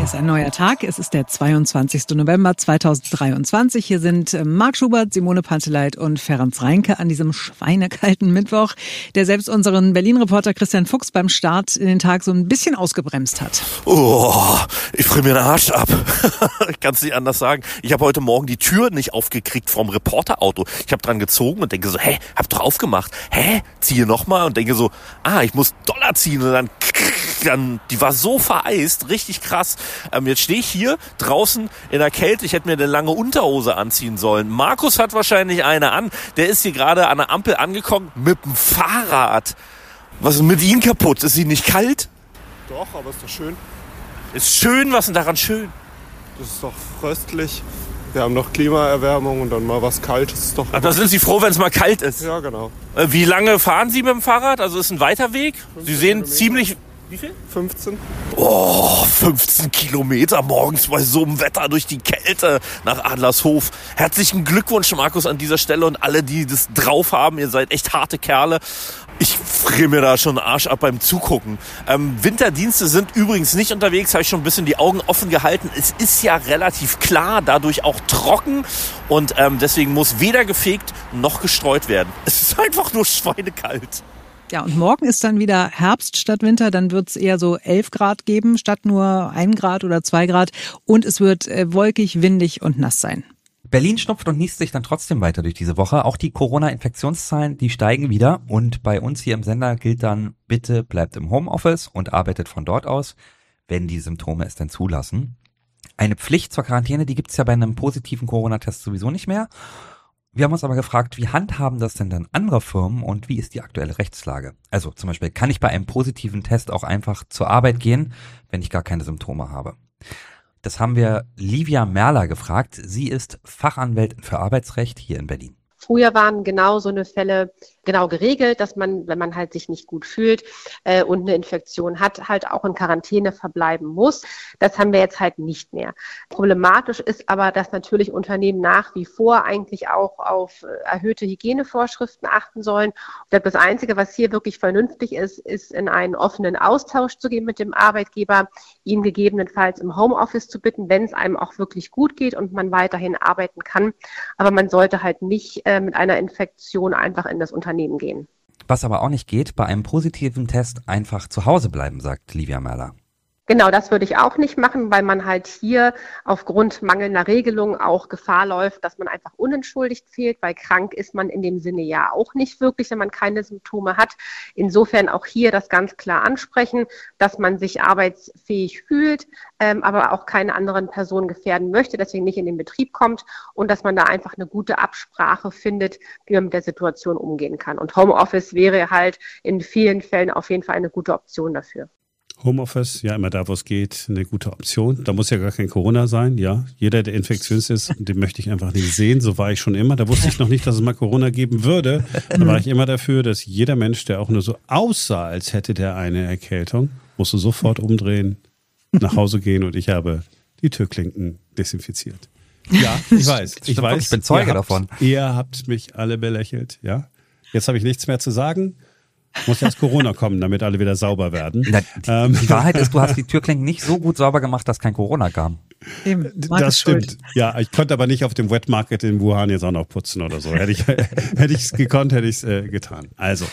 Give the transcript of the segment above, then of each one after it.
Hier ist ein neuer Tag. Es ist der 22. November 2023. Hier sind äh, Marc Schubert, Simone Panteleit und Ferenc Reinke an diesem schweinekalten Mittwoch, der selbst unseren Berlin-Reporter Christian Fuchs beim Start in den Tag so ein bisschen ausgebremst hat. Oh, ich friere mir den Arsch ab. ich kann es nicht anders sagen. Ich habe heute Morgen die Tür nicht aufgekriegt vom Reporterauto. Ich habe dran gezogen und denke so, hä, hab doch aufgemacht. Hä, ziehe nochmal und denke so, ah, ich muss Dollar ziehen und dann, dann die war so vereist, richtig krass. Ähm, jetzt stehe ich hier draußen in der Kälte. Ich hätte mir eine lange Unterhose anziehen sollen. Markus hat wahrscheinlich eine an. Der ist hier gerade an der Ampel angekommen mit dem Fahrrad. Was ist mit Ihnen kaputt? Ist sie nicht kalt? Doch, aber ist doch schön. Ist schön, was ist denn daran schön? Das ist doch fröstlich. Wir haben noch Klimaerwärmung und dann mal was Kaltes. Ist doch Ach, da sind Sie froh, wenn es mal kalt ist. ja, genau. Äh, Wie lange fahren Sie mit dem Fahrrad? Also ist ein weiter Weg? Sie sehen Kilometer. ziemlich... Wie viel? 15. Oh, 15 Kilometer morgens bei so einem Wetter durch die Kälte nach Adlershof. Herzlichen Glückwunsch, Markus, an dieser Stelle und alle, die das drauf haben. Ihr seid echt harte Kerle. Ich friere mir da schon den Arsch ab beim Zugucken. Ähm, Winterdienste sind übrigens nicht unterwegs, habe ich schon ein bisschen die Augen offen gehalten. Es ist ja relativ klar, dadurch auch trocken und ähm, deswegen muss weder gefegt noch gestreut werden. Es ist einfach nur schweinekalt. Ja, und morgen ist dann wieder Herbst statt Winter. Dann wird es eher so 11 Grad geben, statt nur ein Grad oder zwei Grad. Und es wird äh, wolkig, windig und nass sein. Berlin schnupft und niest sich dann trotzdem weiter durch diese Woche. Auch die Corona-Infektionszahlen, die steigen wieder. Und bei uns hier im Sender gilt dann, bitte bleibt im Homeoffice und arbeitet von dort aus, wenn die Symptome es denn zulassen. Eine Pflicht zur Quarantäne, die gibt's ja bei einem positiven Corona-Test sowieso nicht mehr. Wir haben uns aber gefragt, wie handhaben das denn dann andere Firmen und wie ist die aktuelle Rechtslage? Also zum Beispiel, kann ich bei einem positiven Test auch einfach zur Arbeit gehen, wenn ich gar keine Symptome habe? Das haben wir Livia Merler gefragt. Sie ist Fachanwältin für Arbeitsrecht hier in Berlin. Früher waren genau so eine Fälle genau geregelt, dass man, wenn man halt sich nicht gut fühlt äh, und eine Infektion hat, halt auch in Quarantäne verbleiben muss. Das haben wir jetzt halt nicht mehr. Problematisch ist aber, dass natürlich Unternehmen nach wie vor eigentlich auch auf äh, erhöhte Hygienevorschriften achten sollen. Und das Einzige, was hier wirklich vernünftig ist, ist in einen offenen Austausch zu gehen mit dem Arbeitgeber, ihn gegebenenfalls im Homeoffice zu bitten, wenn es einem auch wirklich gut geht und man weiterhin arbeiten kann. Aber man sollte halt nicht äh, mit einer Infektion einfach in das Unternehmen gehen. Was aber auch nicht geht, bei einem positiven Test einfach zu Hause bleiben, sagt Livia Merler. Genau, das würde ich auch nicht machen, weil man halt hier aufgrund mangelnder Regelungen auch Gefahr läuft, dass man einfach unentschuldigt fehlt, weil krank ist man in dem Sinne ja auch nicht wirklich, wenn man keine Symptome hat. Insofern auch hier das ganz klar ansprechen, dass man sich arbeitsfähig fühlt, ähm, aber auch keine anderen Personen gefährden möchte, deswegen nicht in den Betrieb kommt und dass man da einfach eine gute Absprache findet, wie man mit der Situation umgehen kann. Und Homeoffice wäre halt in vielen Fällen auf jeden Fall eine gute Option dafür. Homeoffice, ja, immer da, wo es geht, eine gute Option. Da muss ja gar kein Corona sein, ja. Jeder, der infektiös ist, den möchte ich einfach nicht sehen. So war ich schon immer. Da wusste ich noch nicht, dass es mal Corona geben würde. Da war ich immer dafür, dass jeder Mensch, der auch nur so aussah, als hätte der eine Erkältung, musste sofort umdrehen, nach Hause gehen und ich habe die Türklinken desinfiziert. Ja, ich weiß. Ich weiß. ich bin Zeuge ihr habt, davon. Ihr habt mich alle belächelt, ja. Jetzt habe ich nichts mehr zu sagen. Muss erst Corona kommen, damit alle wieder sauber werden. Na, die, Ähm. die Wahrheit ist, du hast die Türklinken nicht so gut sauber gemacht, dass kein Corona kam. Eben, Das ist schuld. stimmt. Ja, ich konnte aber nicht auf dem Wet Market in Wuhan jetzt auch noch putzen oder so. Hätte ich hätte ich es gekonnt, hätte ich es äh, getan. Also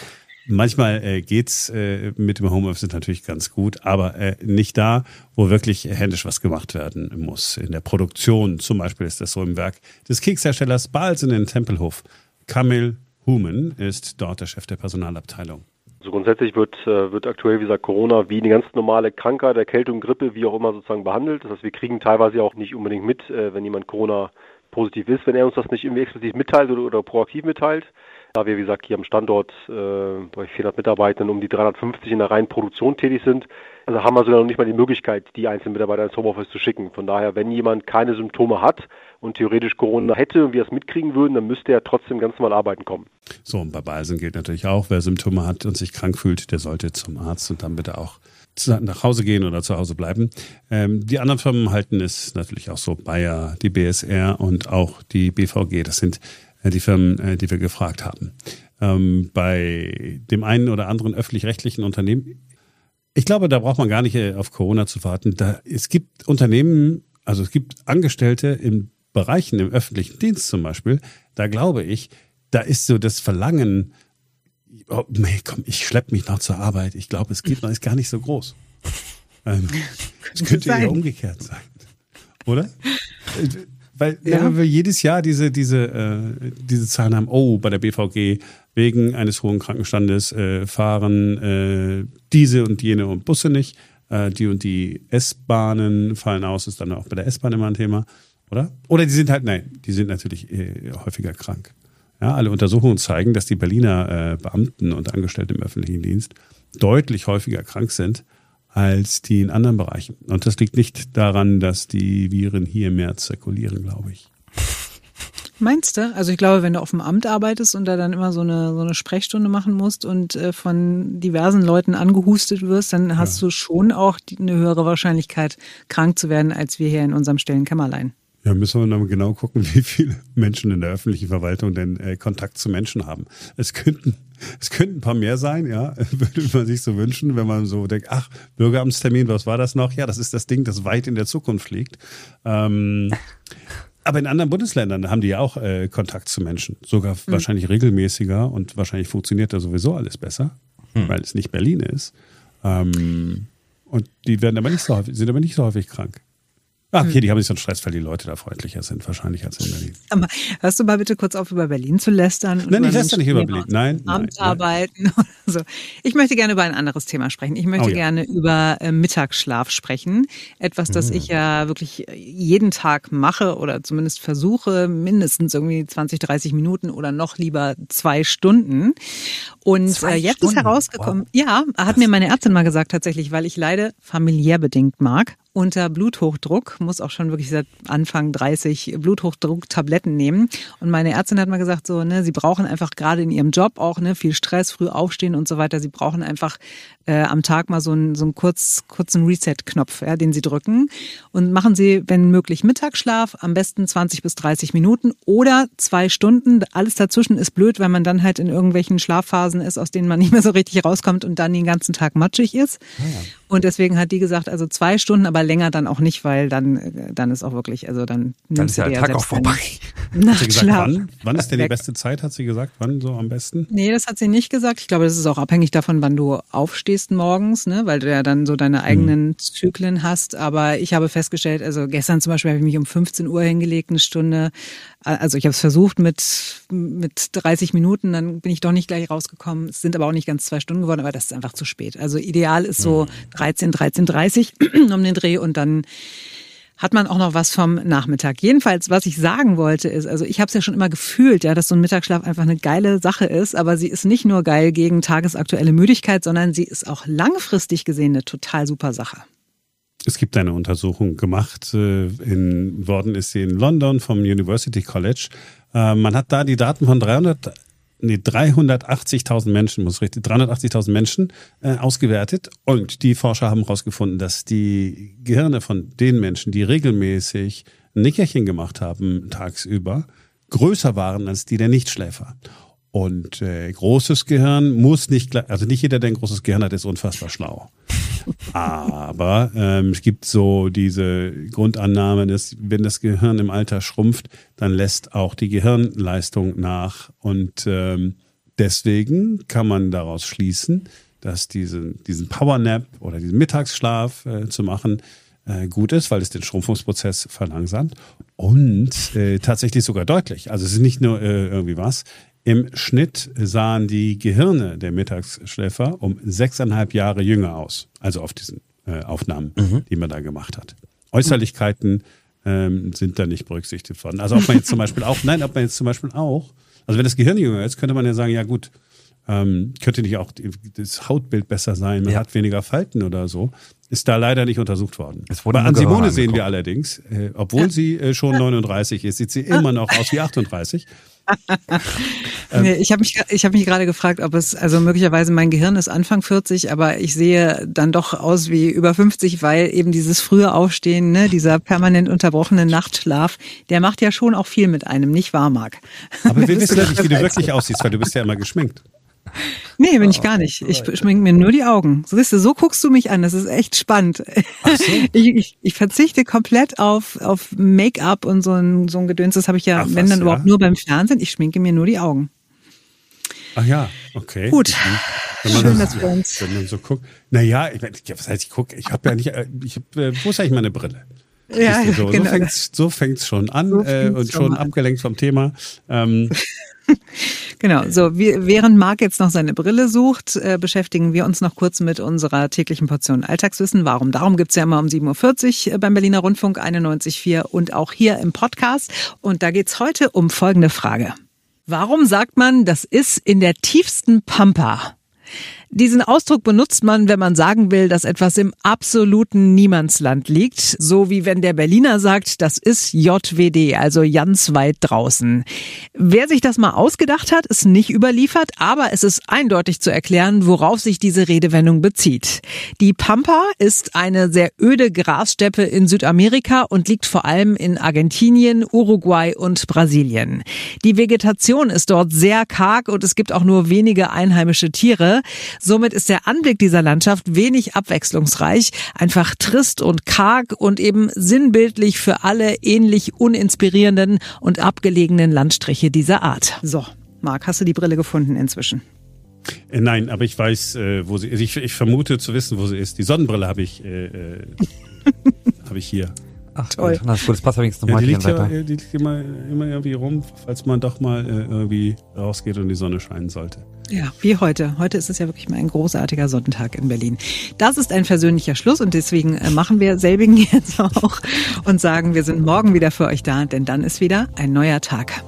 manchmal äh, geht's äh, mit dem Homeoffice natürlich ganz gut, aber äh, nicht da, wo wirklich händisch was gemacht werden muss. In der Produktion zum Beispiel ist das so im Werk des Keksherstellers Balsen in Tempelhof. Kamil Human ist dort der Chef der Personalabteilung. Also grundsätzlich wird, äh, wird aktuell, wie gesagt, Corona wie eine ganz normale Krankheit, Erkältung, Grippe, wie auch immer sozusagen behandelt. Das heißt, wir kriegen teilweise auch nicht unbedingt mit, äh, wenn jemand Corona positiv ist, wenn er uns das nicht irgendwie explizit mitteilt oder, oder proaktiv mitteilt. Da wir, wie gesagt, hier am Standort äh, bei 400 Mitarbeitern um die 350 in der reinen Produktion tätig sind, also haben wir sogar noch nicht mal die Möglichkeit, die einzelnen Mitarbeiter ins Homeoffice zu schicken. Von daher, wenn jemand keine Symptome hat und theoretisch Corona hätte und wir es mitkriegen würden, dann müsste er trotzdem ganz normal arbeiten kommen. So, und bei Balsen gilt natürlich auch, wer Symptome hat und sich krank fühlt, der sollte zum Arzt und dann bitte auch nach Hause gehen oder zu Hause bleiben. Ähm, die anderen Firmen halten es natürlich auch so, Bayer, die BSR und auch die BVG, das sind äh, die Firmen, äh, die wir gefragt haben. Ähm, bei dem einen oder anderen öffentlich-rechtlichen Unternehmen Ich glaube, da braucht man gar nicht äh, auf Corona zu warten. Da, es gibt Unternehmen, also es gibt Angestellte in Bereichen im öffentlichen Dienst zum Beispiel, da glaube ich, da ist so das Verlangen, oh, nee, komm, ich schlepp mich noch zur Arbeit. Ich glaube, es geht, ist gar nicht so groß. Ähm, es könnte ja umgekehrt sein. Oder? Weil, ja. wenn wir jedes Jahr diese, diese, äh, diese Zahlen haben, oh, bei der BVG wegen eines hohen Krankenstandes äh, fahren äh, diese und jene und Busse nicht, äh, die und die S-Bahnen fallen aus, ist dann auch bei der S-Bahn immer ein Thema, oder? Oder die sind halt, nein, die sind natürlich äh, häufiger krank. Ja, alle Untersuchungen zeigen, dass die Berliner äh, Beamten und Angestellte im öffentlichen Dienst deutlich häufiger krank sind als die in anderen Bereichen. Und das liegt nicht daran, dass die Viren hier mehr zirkulieren, glaube ich. Meinst du? Also ich glaube, wenn du auf dem Amt arbeitest und da dann immer so eine, so eine Sprechstunde machen musst und äh, von diversen Leuten angehustet wirst, dann hast ja. du schon auch die, eine höhere Wahrscheinlichkeit, krank zu werden, als wir hier in unserem stillen Kämmerlein. Ja, müssen wir dann genau gucken, wie viele Menschen in der öffentlichen Verwaltung denn äh, Kontakt zu Menschen haben. Es könnten, es könnten ein paar mehr sein, ja, würde man sich so wünschen, wenn man so denkt, ach, Bürgeramtstermin, was war das noch? Ja, das ist das Ding, das weit in der Zukunft liegt. Ähm, aber in anderen Bundesländern haben die ja auch äh, Kontakt zu Menschen, sogar mhm. wahrscheinlich regelmäßiger und wahrscheinlich funktioniert da sowieso alles besser, mhm. weil es nicht Berlin ist. Ähm, und die werden aber nicht so häufig, sind aber nicht so häufig krank. Ach, okay, hm. die haben nicht so einen Stress, weil die Leute da freundlicher sind, wahrscheinlich als in Berlin. Aber hörst du mal bitte kurz auf, über Berlin zu lästern? Nein, ich lästere nicht über Berlin. Nein. Amt arbeiten oder so. Ich möchte gerne über ein anderes Thema sprechen. Ich möchte oh, ja. gerne über äh, Mittagsschlaf sprechen. Etwas, das mhm. ich ja wirklich jeden Tag mache oder zumindest versuche, mindestens irgendwie 20, 30 Minuten oder noch lieber zwei Stunden. Und äh, jetzt Stunden. ist herausgekommen, wow. ja, hat Was? mir meine Ärztin mal gesagt tatsächlich, weil ich leide familiär bedingt mag unter Bluthochdruck, muss auch schon wirklich seit Anfang 30 Bluthochdruck-Tabletten nehmen. Und meine Ärztin hat mal gesagt, so, ne, sie brauchen einfach gerade in ihrem Job auch, ne, viel Stress, früh aufstehen und so weiter. Sie brauchen einfach äh, am Tag mal so einen, so einen kurz, kurzen Reset-Knopf, ja, den sie drücken. Und machen sie, wenn möglich, Mittagsschlaf, am besten 20 bis 30 Minuten oder zwei Stunden. Alles dazwischen ist blöd, weil man dann halt in irgendwelchen Schlafphasen ist, aus denen man nicht mehr so richtig rauskommt und dann den ganzen Tag matschig ist. Ah ja. Und deswegen hat die gesagt, also zwei Stunden, aber länger dann auch nicht, weil dann, dann ist auch wirklich, also dann Dann ist der Tag auch vorbei. Nachtschlaf. Wann? wann ist denn die beste Zeit, hat sie gesagt? Wann so am besten? Nee, das hat sie nicht gesagt. Ich glaube, das ist auch abhängig davon, wann du aufstehst morgens, ne? weil du ja dann so deine eigenen hm. Zyklen hast. Aber ich habe festgestellt, also gestern zum Beispiel habe ich mich um 15 Uhr hingelegt, eine Stunde. Also ich habe es versucht mit, mit 30 Minuten, dann bin ich doch nicht gleich rausgekommen. Es sind aber auch nicht ganz zwei Stunden geworden, aber das ist einfach zu spät. Also ideal ist so hm 13, 13.30 um den Dreh und dann hat man auch noch was vom Nachmittag. Jedenfalls, was ich sagen wollte, ist, also ich habe es ja schon immer gefühlt, ja, dass so ein Mittagsschlaf einfach eine geile Sache ist, aber sie ist nicht nur geil gegen tagesaktuelle Müdigkeit, sondern sie ist auch langfristig gesehen eine total super Sache. Es gibt eine Untersuchung gemacht, äh, in worden ist sie in London vom University College. Äh, man hat da die Daten von 300 nee, 380.000 Menschen, muss richtig, 380.000 Menschen äh, ausgewertet. Und die Forscher haben herausgefunden, dass die Gehirne von den Menschen, die regelmäßig Nickerchen gemacht haben tagsüber, größer waren als die der Nichtschläfer. Und äh, großes Gehirn muss nicht, also nicht jeder, der ein großes Gehirn hat, ist unfassbar schlau. Aber ähm, es gibt so diese Grundannahme, dass wenn das Gehirn im Alter schrumpft, dann lässt auch die Gehirnleistung nach. Und ähm, deswegen kann man daraus schließen, dass diesen, diesen Powernap oder diesen Mittagsschlaf äh, zu machen äh, gut ist, weil es den Schrumpfungsprozess verlangsamt und äh, tatsächlich sogar deutlich. Also es ist nicht nur äh, irgendwie was. Im Schnitt sahen die Gehirne der Mittagsschläfer um sechseinhalb Jahre jünger aus, also auf diesen äh, Aufnahmen, mhm. die man da gemacht hat. Äußerlichkeiten ähm, sind da nicht berücksichtigt worden. Also ob man jetzt zum Beispiel auch, nein, ob man jetzt zum Beispiel auch, also wenn das Gehirn jünger ist, könnte man ja sagen, ja gut, ähm, könnte nicht auch das Hautbild besser sein, man ja. hat weniger Falten oder so. Ist da leider nicht untersucht worden. Bei Ansimone sehen wir allerdings, äh, obwohl ja. sie äh, schon 39 ist, sieht sie immer noch aus wie 38. nee, ich habe mich, ich hab mich gerade gefragt, ob es, also möglicherweise mein Gehirn ist Anfang 40, aber ich sehe dann doch aus wie über 50, weil eben dieses frühe Aufstehen, ne, dieser permanent unterbrochene Nachtschlaf, der macht ja schon auch viel mit einem, nicht wahr, Marc? Aber wir wissen ja nicht, wie du wirklich aussiehst, weil du bist ja immer geschminkt. Nee, bin ich gar nicht. Ich schminke mir nur die Augen. So, siehst du, so guckst du mich an. Das ist echt spannend. So. Ich, ich, ich verzichte komplett auf, auf Make-up und so ein, so ein Gedöns. Das habe ich ja, Ach, wenn was, dann ja? überhaupt nur beim Fernsehen. Ich schminke mir nur die Augen. Ach ja, okay. Gut. Wenn man, Schön, das, dass wir uns- wenn man so guckt. Naja, ich, mein, was heißt, ich gucke, ich habe ja nicht, äh, ich hab, äh, wo ist eigentlich meine Brille? Ja, so, genau. so fängt's, so fängt's schon an So äh, und schon schon abgelenkt vom Thema. Ähm, Genau, so wie, während Marc jetzt noch seine Brille sucht, äh, beschäftigen wir uns noch kurz mit unserer täglichen Portion Alltagswissen. Warum? Darum gibt's ja immer um 7.40 Uhr beim Berliner Rundfunk 91.4 und auch hier im Podcast. Und da geht's heute um folgende Frage. Warum sagt man, das ist in der tiefsten Pampa? Diesen Ausdruck benutzt man, wenn man sagen will, dass etwas im absoluten Niemandsland liegt, so wie wenn der Berliner sagt, das ist JWD, also ganz weit draußen. Wer sich das mal ausgedacht hat, ist nicht überliefert, aber es ist eindeutig zu erklären, worauf sich diese Redewendung bezieht. Die Pampa ist eine sehr öde Grassteppe in Südamerika und liegt vor allem in Argentinien, Uruguay und Brasilien. Die Vegetation ist dort sehr karg und es gibt auch nur wenige einheimische Tiere. Somit ist der Anblick dieser Landschaft wenig abwechslungsreich, einfach trist und karg und eben sinnbildlich für alle ähnlich uninspirierenden und abgelegenen Landstriche dieser Art. So, Marc, hast du die Brille gefunden inzwischen? äh, nein, aber ich weiß, äh, wo sie ist. Ich, ich vermute zu wissen, wo sie ist. Die Sonnenbrille habe ich, äh, äh, habe ich hier. Ach, Toll. Das gut, das passt übrigens zum Ja, die liegt, ja, die liegt immer, immer irgendwie rum, falls man doch mal äh, irgendwie rausgeht und die Sonne scheinen sollte. Ja, wie heute. Heute ist es ja wirklich mal ein großartiger Sonntag in Berlin. Das ist ein versöhnlicher Schluss und deswegen äh, machen wir selbigen jetzt auch und sagen, wir sind morgen wieder für euch da, denn dann ist wieder ein neuer Tag.